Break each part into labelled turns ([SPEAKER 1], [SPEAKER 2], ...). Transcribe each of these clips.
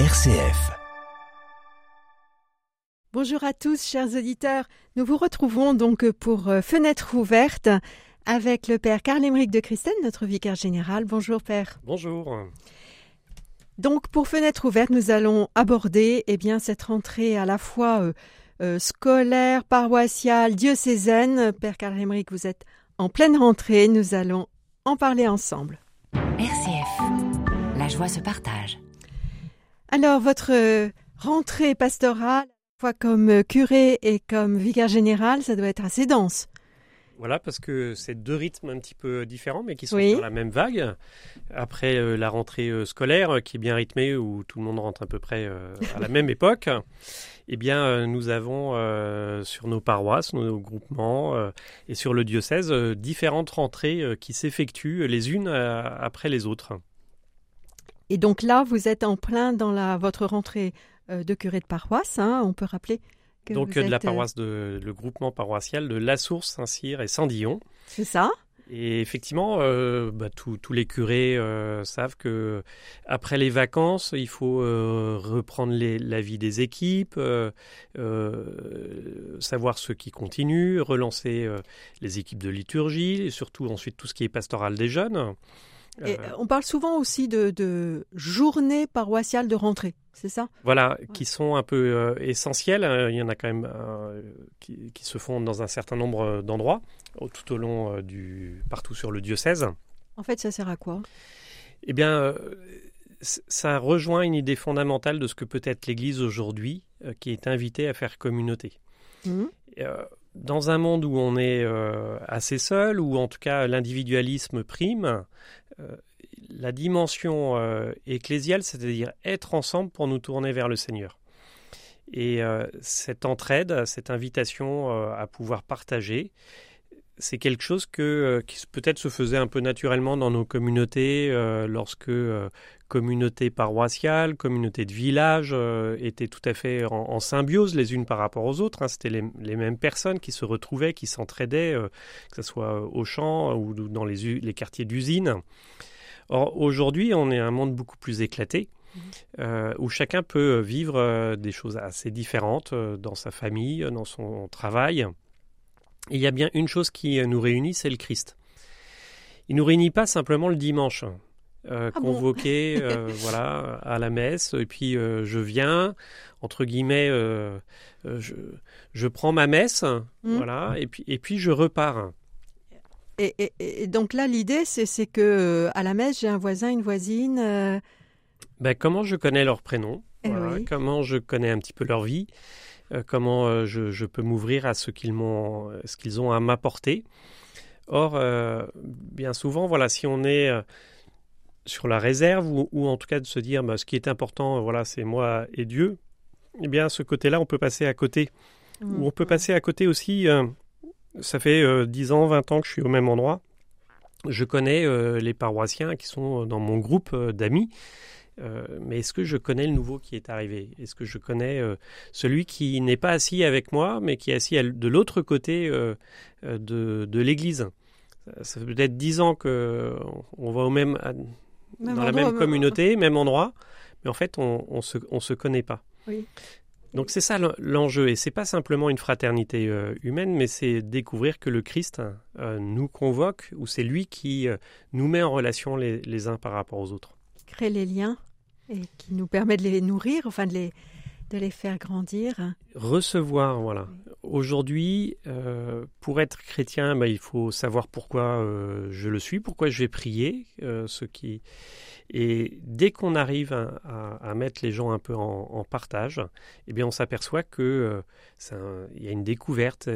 [SPEAKER 1] RCF.
[SPEAKER 2] Bonjour à tous, chers auditeurs. Nous vous retrouvons donc pour euh, Fenêtre ouverte avec le Père Carl-Émeric de Christen, notre vicaire général. Bonjour, Père.
[SPEAKER 3] Bonjour.
[SPEAKER 2] Donc, pour Fenêtre ouverte, nous allons aborder eh bien, cette rentrée à la fois euh, euh, scolaire, paroissiale, diocésaine. Père Carl-Émeric, vous êtes en pleine rentrée. Nous allons en parler ensemble.
[SPEAKER 4] RCF. La joie se partage.
[SPEAKER 2] Alors, votre euh, rentrée pastorale, fois comme euh, curé et comme vicaire général, ça doit être assez dense.
[SPEAKER 3] Voilà, parce que c'est deux rythmes un petit peu différents, mais qui sont
[SPEAKER 2] Oui.
[SPEAKER 3] sur la même vague. Après euh, la rentrée euh, scolaire, euh, qui est bien rythmée, où tout le monde rentre à peu près euh, à la même époque, eh bien, euh, nous avons euh, sur nos paroisses, nos groupements euh, et sur le diocèse, euh, différentes rentrées euh, qui s'effectuent les unes euh, après les autres.
[SPEAKER 2] Et donc là, vous êtes en plein dans la, votre rentrée euh, de curé de paroisse. hein. on peut rappeler que
[SPEAKER 3] Donc
[SPEAKER 2] vous
[SPEAKER 3] euh, de la
[SPEAKER 2] êtes, euh,
[SPEAKER 3] paroisse de le groupement paroissial de La Source, Saint-Cyr et Saint-Dillon.
[SPEAKER 2] C'est ça
[SPEAKER 3] Et effectivement, euh, bah, tous- tous les curés euh, savent que après les vacances, il faut euh, reprendre les- la vie des équipes, savoir ceux qui continuent, relancer les équipes de liturgie, et surtout ensuite tout ce qui est pastoral des jeunes.
[SPEAKER 2] Et
[SPEAKER 3] Euh,
[SPEAKER 2] euh, on parle souvent aussi de, de journée paroissiale de rentrée, c'est ça?
[SPEAKER 3] Voilà, qui sont un peu euh, essentiels. Euh, Il y en a quand même euh, qui, qui se font dans un certain nombre d'endroits, tout au long euh, du partout sur le diocèse.
[SPEAKER 2] En fait, ça sert à quoi?
[SPEAKER 3] Eh bien, ça rejoint une idée fondamentale de ce que peut être l'Église aujourd'hui, qui est invitée à faire communauté.
[SPEAKER 2] Mhm.
[SPEAKER 3] Dans un monde où on est euh, assez seul, où en tout cas l'individualisme prime, euh, la dimension euh, ecclésiale, c'est-à-dire être ensemble pour nous tourner vers le Seigneur. Et cette entraide, cette invitation à pouvoir partager, c'est quelque chose que, qui peut-être se faisait un peu naturellement dans nos communautés lorsque euh, communauté paroissiale, communauté de village euh, étaient tout à fait en, en symbiose les unes par rapport aux autres. hein. C'était les, les mêmes personnes qui se retrouvaient, qui s'entraidaient, euh, que ce soit au champ ou dans les, quartiers d'usines. Or, aujourd'hui, on est un monde beaucoup plus éclaté. euh, où chacun peut vivre euh, des choses assez différentes euh, dans sa famille, euh, dans son travail. Et il y a bien une chose qui euh, nous réunit, c'est le Christ. Il nous réunit pas simplement le dimanche, euh,
[SPEAKER 2] Ah bon
[SPEAKER 3] convoqué euh, voilà, à la messe, et puis euh, je viens, entre guillemets, je, je prends ma messe,
[SPEAKER 2] Mhm.
[SPEAKER 3] voilà, et puis, et puis je repars.
[SPEAKER 2] et, et- et donc là, l'idée, c'est que à la messe, j'ai un voisin, une voisine.
[SPEAKER 3] Ben, comment je connais leur prénom
[SPEAKER 2] Eh
[SPEAKER 3] voilà,
[SPEAKER 2] oui.
[SPEAKER 3] Comment je connais un petit peu leur vie Comment je, je peux m'ouvrir à ce qu'ils m'ont, ce qu'ils ont à m'apporter Or, bien souvent, voilà, si on est sur la réserve ou, ou en tout cas de se dire, bah, ce qui est important, euh, voilà, c'est moi et Dieu. Eh bien, ce côté-là, on peut passer à côté. Ou on peut passer à côté aussi. euh, ça fait euh, 10 ans, 20 ans que je suis au même endroit. Je connais euh, les paroissiens qui sont dans mon groupe euh, d'amis. Euh, mais est-ce que je connais le nouveau qui est arrivé? Est-ce que je connais euh, celui qui n'est pas assis avec moi, mais qui est assis de l'autre côté euh, euh, de, de l'église? Ça fait peut-être 10 ans que on va au même,
[SPEAKER 2] Même
[SPEAKER 3] dans la
[SPEAKER 2] endroit,
[SPEAKER 3] même
[SPEAKER 2] même-
[SPEAKER 3] communauté, même endroit, mais en fait, on, on se, on se connaît pas.
[SPEAKER 2] Oui.
[SPEAKER 3] Donc c'est ça l'en- l'enjeu, et c'est pas simplement une fraternité euh, humaine, mais c'est découvrir que le Christ euh, nous convoque, ou c'est lui qui euh, nous met en relation les, les uns par rapport aux autres.
[SPEAKER 2] crée les liens et qui nous permet de les nourrir, enfin de les, de les faire grandir.
[SPEAKER 3] Recevoir, voilà. Aujourd'hui, euh, pour être chrétien, bah, il faut savoir pourquoi euh, je le suis, pourquoi je vais prier, euh, ce qui. Et dès qu'on arrive à, à- à mettre les gens un peu en, en partage, eh bien, on s'aperçoit que il y a une découverte.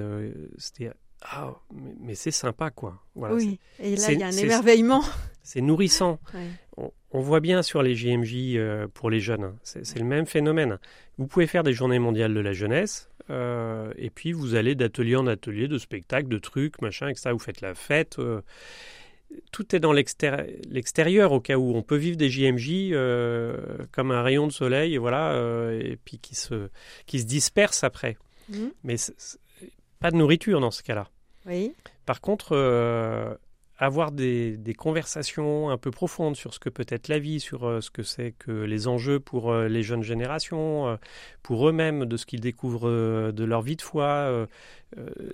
[SPEAKER 3] C'était ah, mais, mais c'est sympa, quoi. Voilà,
[SPEAKER 2] oui, et là, il y a un émerveillement.
[SPEAKER 3] c'est nourrissant.
[SPEAKER 2] Ouais.
[SPEAKER 3] On, on voit bien sur les JMJ euh, pour les jeunes, hein. c'est le même phénomène. Vous pouvez faire des journées mondiales de la jeunesse, euh, et puis vous allez d'atelier en atelier, de spectacles, de trucs, machin, etc. Vous faites la fête. euh, tout est dans l'extér- l'extérieur, au cas où on peut vivre des JMJ euh, comme un rayon de soleil, et voilà, et puis qui se, qui se disperse après.
[SPEAKER 2] Mhm.
[SPEAKER 3] Mais pas de nourriture dans ce cas-là.
[SPEAKER 2] Oui,
[SPEAKER 3] Par contre, avoir des, conversations un peu profondes sur ce que peut être la vie, sur euh, ce que c'est que les enjeux pour euh, les jeunes générations, euh, pour eux-mêmes, de ce qu'ils découvrent de leur vie de foi,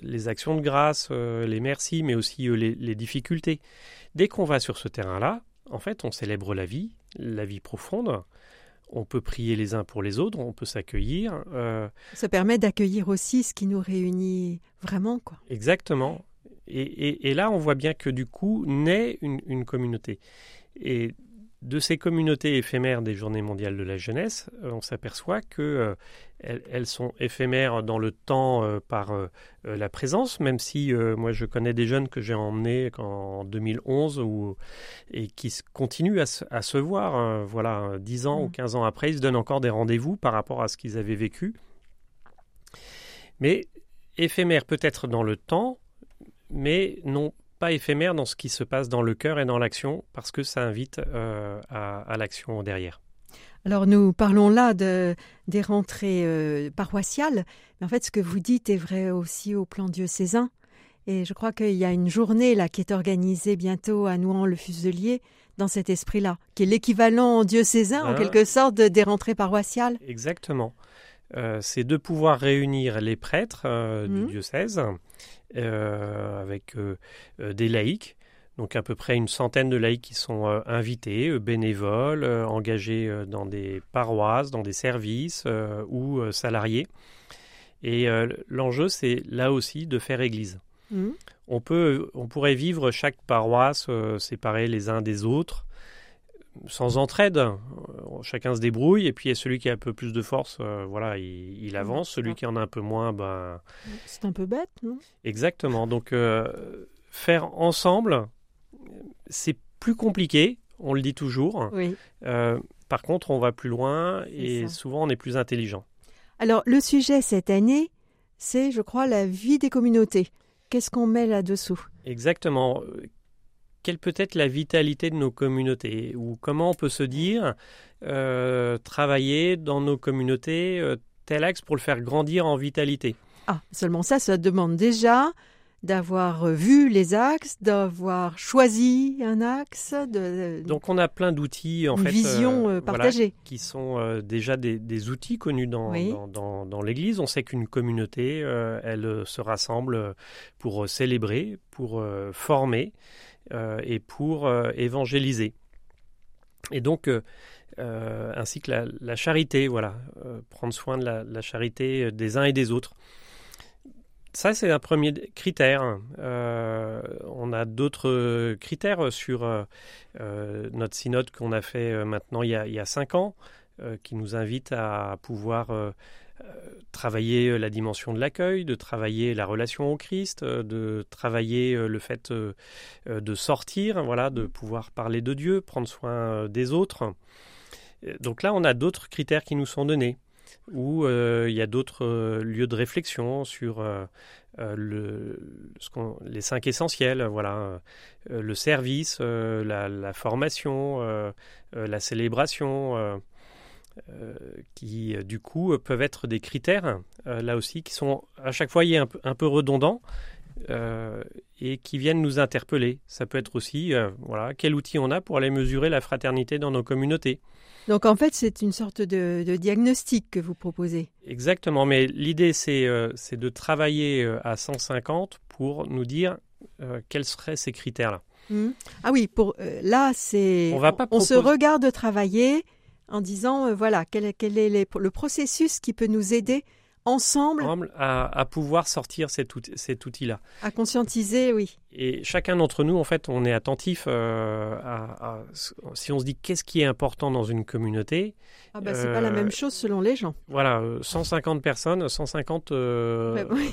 [SPEAKER 3] les actions de grâce, les merci, mais aussi les, les, difficultés. Dès qu'on va sur ce terrain-là, en fait, on célèbre la vie, la vie profonde. On peut prier les uns pour les autres, on peut s'accueillir.
[SPEAKER 2] Ça permet d'accueillir aussi ce qui nous réunit vraiment, quoi.
[SPEAKER 3] Exactement. Et, là, on voit bien que du coup naît une, communauté. Et de ces communautés éphémères des Journées mondiales de la jeunesse, euh, on s'aperçoit que euh, elles, sont éphémères dans le temps euh, par la présence, même si moi je connais des jeunes que j'ai emmenés en 2011 et qui continuent à se, voir. Hein. voilà, 10 ans ou 15 mmh. ans après, ils se donnent encore des rendez-vous par rapport à ce qu'ils avaient vécu. Mais éphémères peut-être dans le temps, mais non pas éphémère dans ce qui se passe dans le cœur et dans l'action, parce que ça invite euh, à, l'action derrière.
[SPEAKER 2] Alors nous parlons là de, des rentrées euh, paroissiales, mais en fait ce que vous dites est vrai aussi au plan diocésain. Et je crois qu'il y a une journée là qui est organisée bientôt à Nouan-le-Fuselier dans cet esprit-là, qui est l'équivalent diocésain en quelque sorte des rentrées paroissiales.
[SPEAKER 3] Exactement. Euh, c'est de pouvoir réunir les prêtres du mmh. diocèse avec euh, euh, des laïcs. Donc à peu près une centaine de laïcs qui sont invités, bénévoles, engagés dans des paroisses, dans des services ou salariés. Et l'enjeu, c'est là aussi de faire Église. Mmh. On, peut, on pourrait vivre chaque paroisse séparée les uns des autres, sans entraide. Euh, chacun se débrouille et puis celui qui a un peu plus de force, euh, voilà, il, avance. Celui qui en a un peu moins, ben.
[SPEAKER 2] C'est un peu bête, non?
[SPEAKER 3] Exactement. Donc euh, faire ensemble, c'est plus compliqué. On le dit toujours. Oui. par contre, on va plus loin et souvent on est plus intelligent.
[SPEAKER 2] Alors le sujet cette année, c'est, je crois, la vie des communautés. Qu'est-ce qu'on met là-dessous?
[SPEAKER 3] Exactement quelle peut être la vitalité de nos communautés ou comment on peut se dire euh, travailler dans nos communautés euh, tel axe pour le faire grandir en vitalité?
[SPEAKER 2] Ah, seulement ça, ça demande déjà d'avoir vu les axes, d'avoir choisi un axe. De,
[SPEAKER 3] Donc on a plein d'outils en
[SPEAKER 2] une
[SPEAKER 3] fait,
[SPEAKER 2] vision euh, partagée,
[SPEAKER 3] qui sont déjà des, des, outils connus dans, dans, dans, l'Église. On sait qu'une communauté, elle se rassemble pour célébrer, pour former euh, et pour euh, évangéliser. Et donc, euh, ainsi que la, charité, voilà, prendre soin de la, charité des uns et des autres. Ça, c'est un premier critère. on a d'autres critères sur notre synode qu'on a fait maintenant il y a cinq ans, qui nous invite à pouvoir travailler euh, la dimension de l'accueil, de travailler la relation au Christ, euh, de travailler euh, le fait de sortir, voilà, de pouvoir parler de Dieu, prendre soin des autres. Donc là, on a d'autres critères qui nous sont donnés, où il y a d'autres lieux de réflexion sur le, les cinq essentiels, voilà, le service, la, la, formation, la célébration. Euh, qui euh, du coup peuvent être des critères euh, là aussi qui sont à chaque fois un peu, un peu redondants et qui viennent nous interpeller. Ça peut être aussi voilà quel outil on a pour aller mesurer la fraternité dans nos communautés.
[SPEAKER 2] Donc en fait, c'est une sorte de, diagnostic que vous proposez.
[SPEAKER 3] Exactement, mais l'idée c'est de travailler à 150 pour nous dire quels seraient ces critères-là.
[SPEAKER 2] Mmh. Ah oui, pour là c'est on, va pas on se regarde travailler en disant euh, voilà quel, est le processus qui peut nous aider ensemble
[SPEAKER 3] à, pouvoir sortir cet, outil-là.
[SPEAKER 2] À conscientiser, oui.
[SPEAKER 3] Et chacun d'entre nous, en fait, on est attentif euh, à, si on se dit qu'est-ce qui est important dans une communauté.
[SPEAKER 2] Ah bah c'est pas la même euh, chose selon les gens.
[SPEAKER 3] Voilà, 150 personnes, 150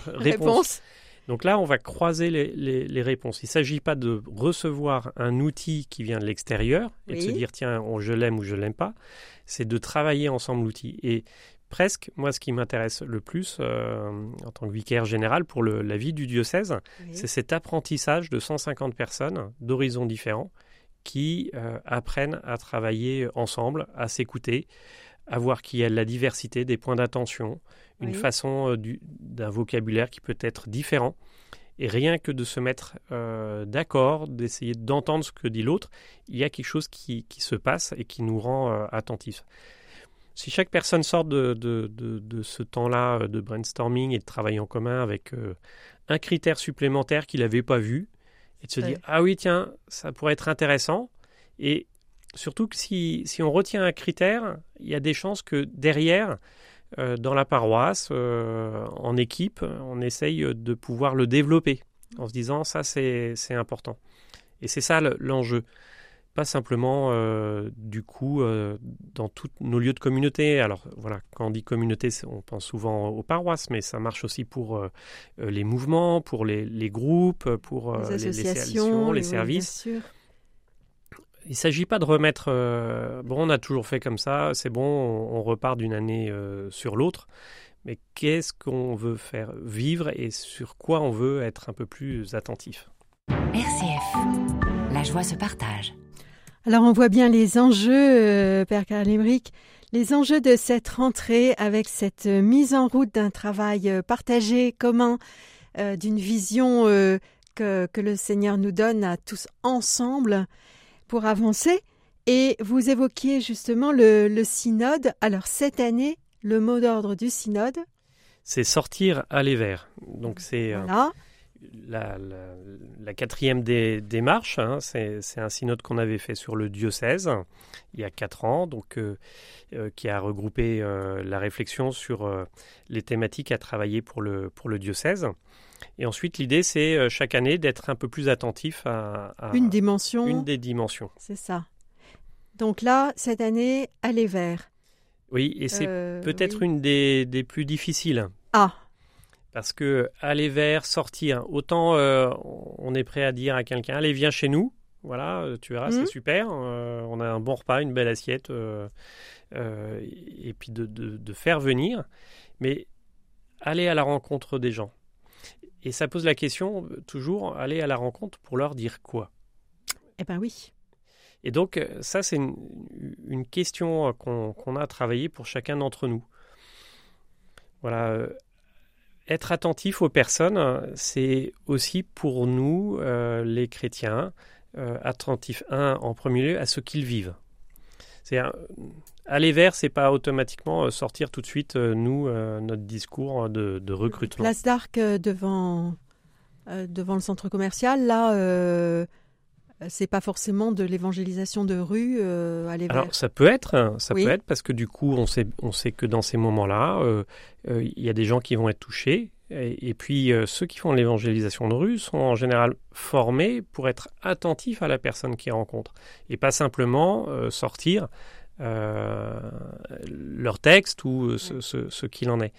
[SPEAKER 3] réponses. Donc là, on va croiser les, réponses. Il ne s'agit pas de recevoir un outil qui vient de l'extérieur et de se dire tiens, je l'aime ou je l'aime pas. C'est de travailler ensemble l'outil. Et presque, moi, ce qui m'intéresse le plus euh, en tant que vicaire général pour la vie du diocèse, c'est cet apprentissage de 150 personnes d'horizons différents qui euh, apprennent à travailler ensemble, à s'écouter, à voir qu'il y a la diversité des points d'attention, une façon euh, d'un vocabulaire qui peut être différent Et rien que de se mettre euh, d'accord, d'essayer d'entendre ce que dit l'autre, il y a quelque chose qui, se passe et qui nous rend euh, attentifs. Si chaque personne sort de, de, ce temps-là de brainstorming et de travail en commun avec un critère supplémentaire qu'il n'avait pas vu, et de se dire Ah oui, tiens, ça pourrait être intéressant. Et surtout que si, si on retient un critère, il y a des chances que derrière, euh, dans la paroisse, euh, en équipe, on essaye de pouvoir le développer en se disant ça c'est important. Et c'est ça l'enjeu. Pas simplement euh, du coup dans tous nos lieux de communauté. Alors voilà, quand on dit communauté, on pense souvent aux paroisses, mais ça marche aussi pour les mouvements, pour les, les groupes, pour
[SPEAKER 2] les associations,
[SPEAKER 3] les, services il ne s'agit pas de remettre, euh, bon, on a toujours fait comme ça, c'est bon, on, repart d'une année euh, sur l'autre, mais qu'est-ce qu'on veut faire vivre et sur quoi on veut être un peu plus attentif?
[SPEAKER 4] RCF, la joie se partage.
[SPEAKER 2] Alors on voit bien les enjeux, euh, Père Karl Emmerich, les enjeux de cette rentrée avec cette mise en route d'un travail partagé, commun, d'une vision que, que le Seigneur nous donne à tous ensemble pour avancer. Et vous évoquiez justement le, synode. Alors cette année, le mot d'ordre du synode
[SPEAKER 3] C'est sortir aller vers. Donc c'est euh, la, quatrième des démarches. Hein. c'est un synode qu'on avait fait sur le diocèse il y a quatre ans, donc euh, euh, qui a regroupé la réflexion sur les thématiques à travailler pour le, pour le diocèse. Et ensuite, l'idée, c'est euh, chaque année d'être un peu plus attentif à,
[SPEAKER 2] une dimension.
[SPEAKER 3] Une des dimensions.
[SPEAKER 2] C'est ça. Donc là, cette année, aller vers.
[SPEAKER 3] Oui, et c'est euh, peut-être une des, des, plus difficiles.
[SPEAKER 2] Ah.
[SPEAKER 3] Parce que aller vers, sortir, autant euh, on est prêt à dire à quelqu'un, allez, viens chez nous. Voilà, tu verras, c'est mmh. super. on a un bon repas, une belle assiette, et puis de, de, de faire venir. Mais aller à la rencontre des gens et ça pose la question, euh, toujours, aller à la rencontre pour leur dire quoi?
[SPEAKER 2] Eh bien oui.
[SPEAKER 3] Et donc, euh, ça, c'est une, question euh, qu'on a à travailler pour chacun d'entre nous. Voilà. Être attentif aux personnes, c'est aussi pour nous, les chrétiens, attentif, un, en premier lieu, à ce qu'ils vivent. C'est aller vers, c'est pas automatiquement euh, sortir tout de suite, euh, nous, euh, notre discours de, de recrutement.
[SPEAKER 2] Place d'Arc devant, devant le centre commercial, là, c'est pas forcément de l'évangélisation de rue, aller vers.
[SPEAKER 3] Alors, ça peut être, hein, ça peut être, parce que du coup, on sait, on sait que dans ces moments-là, il y a des gens qui vont être touchés. Et, et puis, ceux qui font l'évangélisation de rue sont en général formés pour être attentifs à la personne qu'ils rencontrent. Et pas simplement sortir euh, leur texte ou ce, ce, qu'il en est.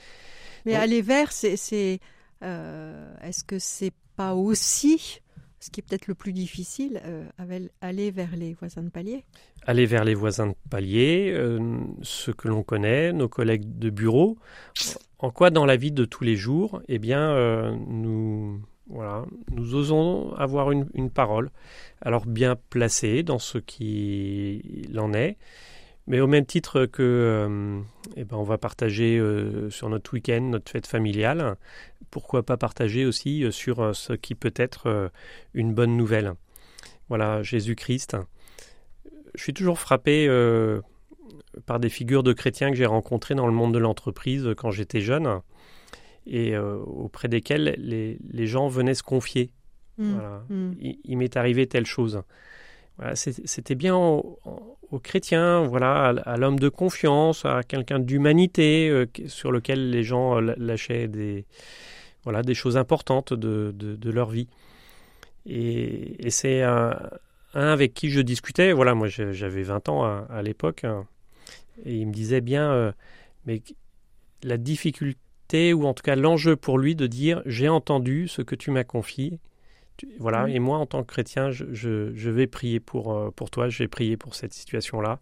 [SPEAKER 2] Mais aller vers, c'est, euh, est-ce que c'est pas aussi ce qui est peut-être le plus difficile, euh, aller vers les voisins de palier.
[SPEAKER 3] Aller vers les voisins de palier, ceux que l'on connaît, nos collègues de bureau. En quoi dans la vie de tous les jours, eh bien, nous, voilà, nous osons avoir une, parole, alors bien placée dans ce qu'il en est, mais au même titre que euh, eh ben on va partager euh, sur notre week-end, notre fête familiale, pourquoi pas partager aussi euh, sur ce qui peut être une bonne nouvelle. Voilà, Jésus-Christ. Je suis toujours frappé par des figures de chrétiens que j'ai rencontrées dans le monde de l'entreprise quand j'étais jeune et auprès desquels les, les, gens venaient se confier. Mmh. Voilà. Mmh. il m'est arrivé telle chose. C'était bien aux, chrétiens, voilà, à, l'homme de confiance, à quelqu'un d'humanité euh, sur lequel les gens euh, lâchaient des, voilà, des choses importantes de, de, leur vie. Et, c'est un, avec qui je discutais, voilà, moi j'avais 20 ans à, l'époque, hein, et il me disait bien, euh, mais la difficulté, ou en tout cas l'enjeu pour lui de dire, j'ai entendu ce que tu m'as confié, voilà, et moi, en tant que chrétien, je, vais prier pour, euh, pour toi, je vais prier pour cette situation-là,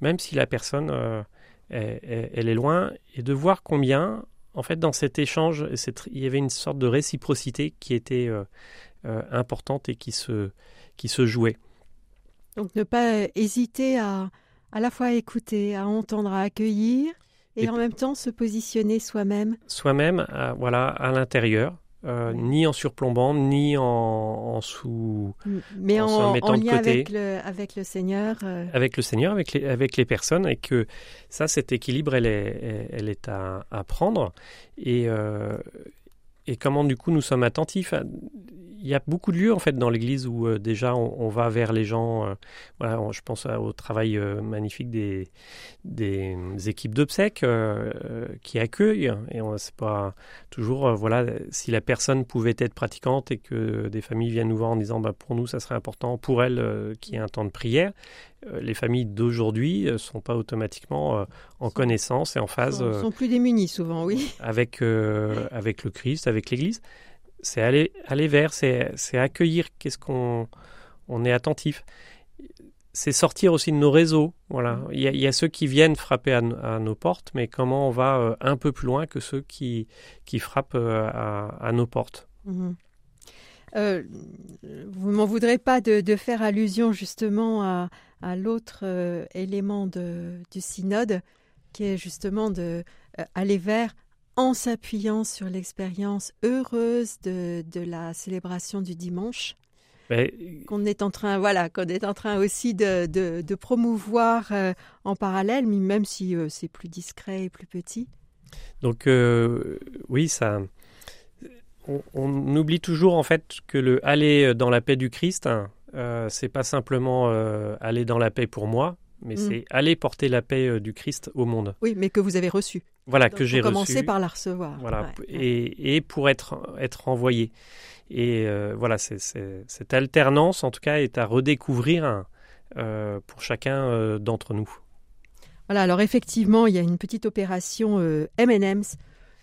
[SPEAKER 3] même si la personne, euh, elle, est loin, et de voir combien, en fait, dans cet échange, il y avait une sorte de réciprocité qui était euh, importante et qui se, qui se jouait.
[SPEAKER 2] Donc, ne pas hésiter à à la fois écouter, à entendre, à accueillir, et, en même temps se positionner soi-même.
[SPEAKER 3] Soi-même, voilà, à l'intérieur, euh, ni en surplombant, ni en, sous.
[SPEAKER 2] Mais en, mettant lien de côté. Avec, le, avec le Seigneur. Euh.
[SPEAKER 3] Avec le Seigneur, avec les, avec les personnes, et que ça, cet équilibre, elle est, elle est à, à prendre. Et, euh, et comment, du coup, nous sommes attentifs il y a beaucoup de lieux en fait dans l'Église où euh, déjà on, va vers les gens. Euh, voilà, je pense au travail euh, magnifique des, des équipes d'obsèques qui accueillent. Et c'est pas toujours voilà si la personne pouvait être pratiquante et que des familles viennent nous voir en disant bah, pour nous ça serait important pour elle qu'il y ait un temps de prière. Les familles d'aujourd'hui sont pas automatiquement en connaissance et en phase.
[SPEAKER 2] Sont, sont plus démunies souvent, oui.
[SPEAKER 3] Avec avec le Christ, avec l'Église c'est aller, aller vers, c'est accueillir, qu'est-ce qu'on on est attentif. C'est sortir aussi de nos réseaux. Voilà. Il y, a, ceux qui viennent frapper à, nos portes, mais comment on va euh, un peu plus loin que ceux qui, qui frappent euh, à, nos portes.
[SPEAKER 2] Mhm. Euh, vous ne m'en voudrez pas de, faire allusion justement à, à l'autre élément de, du synode, qui est justement de aller vers en s'appuyant sur l'expérience heureuse de, de, la célébration du dimanche. qu'on est en train, voilà, qu'on est en train aussi de, de, promouvoir euh, en parallèle, même si euh, c'est plus discret et plus petit.
[SPEAKER 3] Donc euh, oui, ça, on, on, oublie toujours en fait que le aller dans la paix du Christ, hein, c'est pas simplement aller dans la paix pour moi, mais mm. c'est aller porter la paix du Christ au monde.
[SPEAKER 2] Oui, mais que vous avez reçu.
[SPEAKER 3] Voilà, que j'ai reçu.
[SPEAKER 2] Commencer par la recevoir.
[SPEAKER 3] Voilà, et, et, pour être, être envoyé. Et euh, voilà, c'est, cette alternance, en tout cas, est à redécouvrir euh, pour chacun d'entre nous.
[SPEAKER 2] Voilà, alors effectivement, il y a une petite opération M&M's,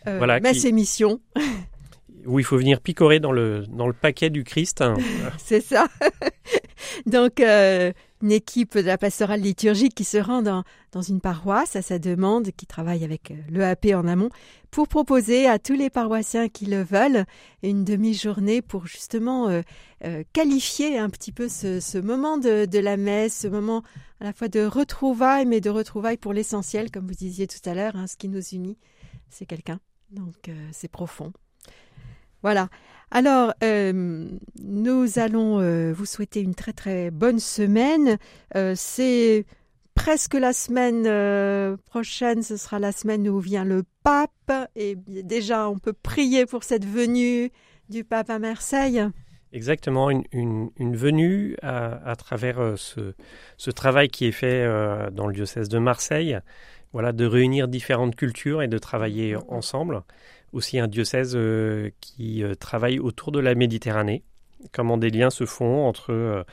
[SPEAKER 2] voilà, messe émission.
[SPEAKER 3] où il faut venir picorer dans le, dans le paquet du Christ.
[SPEAKER 2] c'est ça. Donc, euh, une équipe de la pastorale liturgique qui se rend dans, une paroisse à sa demande, qui travaille avec euh, l'EAP en amont, pour proposer à tous les paroissiens qui le veulent une demi-journée pour justement euh, qualifier un petit peu ce, moment de, de, la messe, ce moment à la fois de retrouvailles, mais de retrouvailles pour l'essentiel, comme vous disiez tout à l'heure, hein, ce qui nous unit, c'est quelqu'un. Donc, c'est profond. Voilà. Alors, euh, nous allons euh, vous souhaiter une très très bonne semaine. Euh, c'est presque la semaine prochaine, ce sera la semaine où vient le pape. Et déjà, on peut prier pour cette venue du pape à Marseille.
[SPEAKER 3] Exactement, une, venue à, travers ce, ce, travail qui est fait dans le diocèse de Marseille, voilà, de réunir différentes cultures et de travailler ensemble aussi un diocèse euh, qui euh, travaille autour de la Méditerranée. Comment des liens se font entre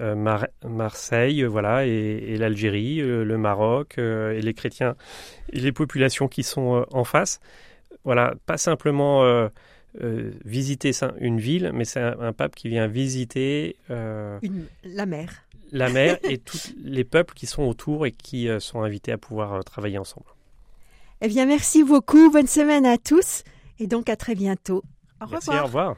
[SPEAKER 3] euh, Marseille, voilà, et, l'Algérie, le Maroc, et les chrétiens et les populations qui sont en face. Voilà, pas simplement visiter une ville, mais c'est un, pape qui vient visiter
[SPEAKER 2] la mer.
[SPEAKER 3] La mer et tous les peuples qui sont autour et qui sont invités à pouvoir travailler ensemble.
[SPEAKER 2] Eh bien, merci beaucoup. Bonne semaine à tous. Et donc, à très bientôt.
[SPEAKER 3] Au revoir. Au revoir.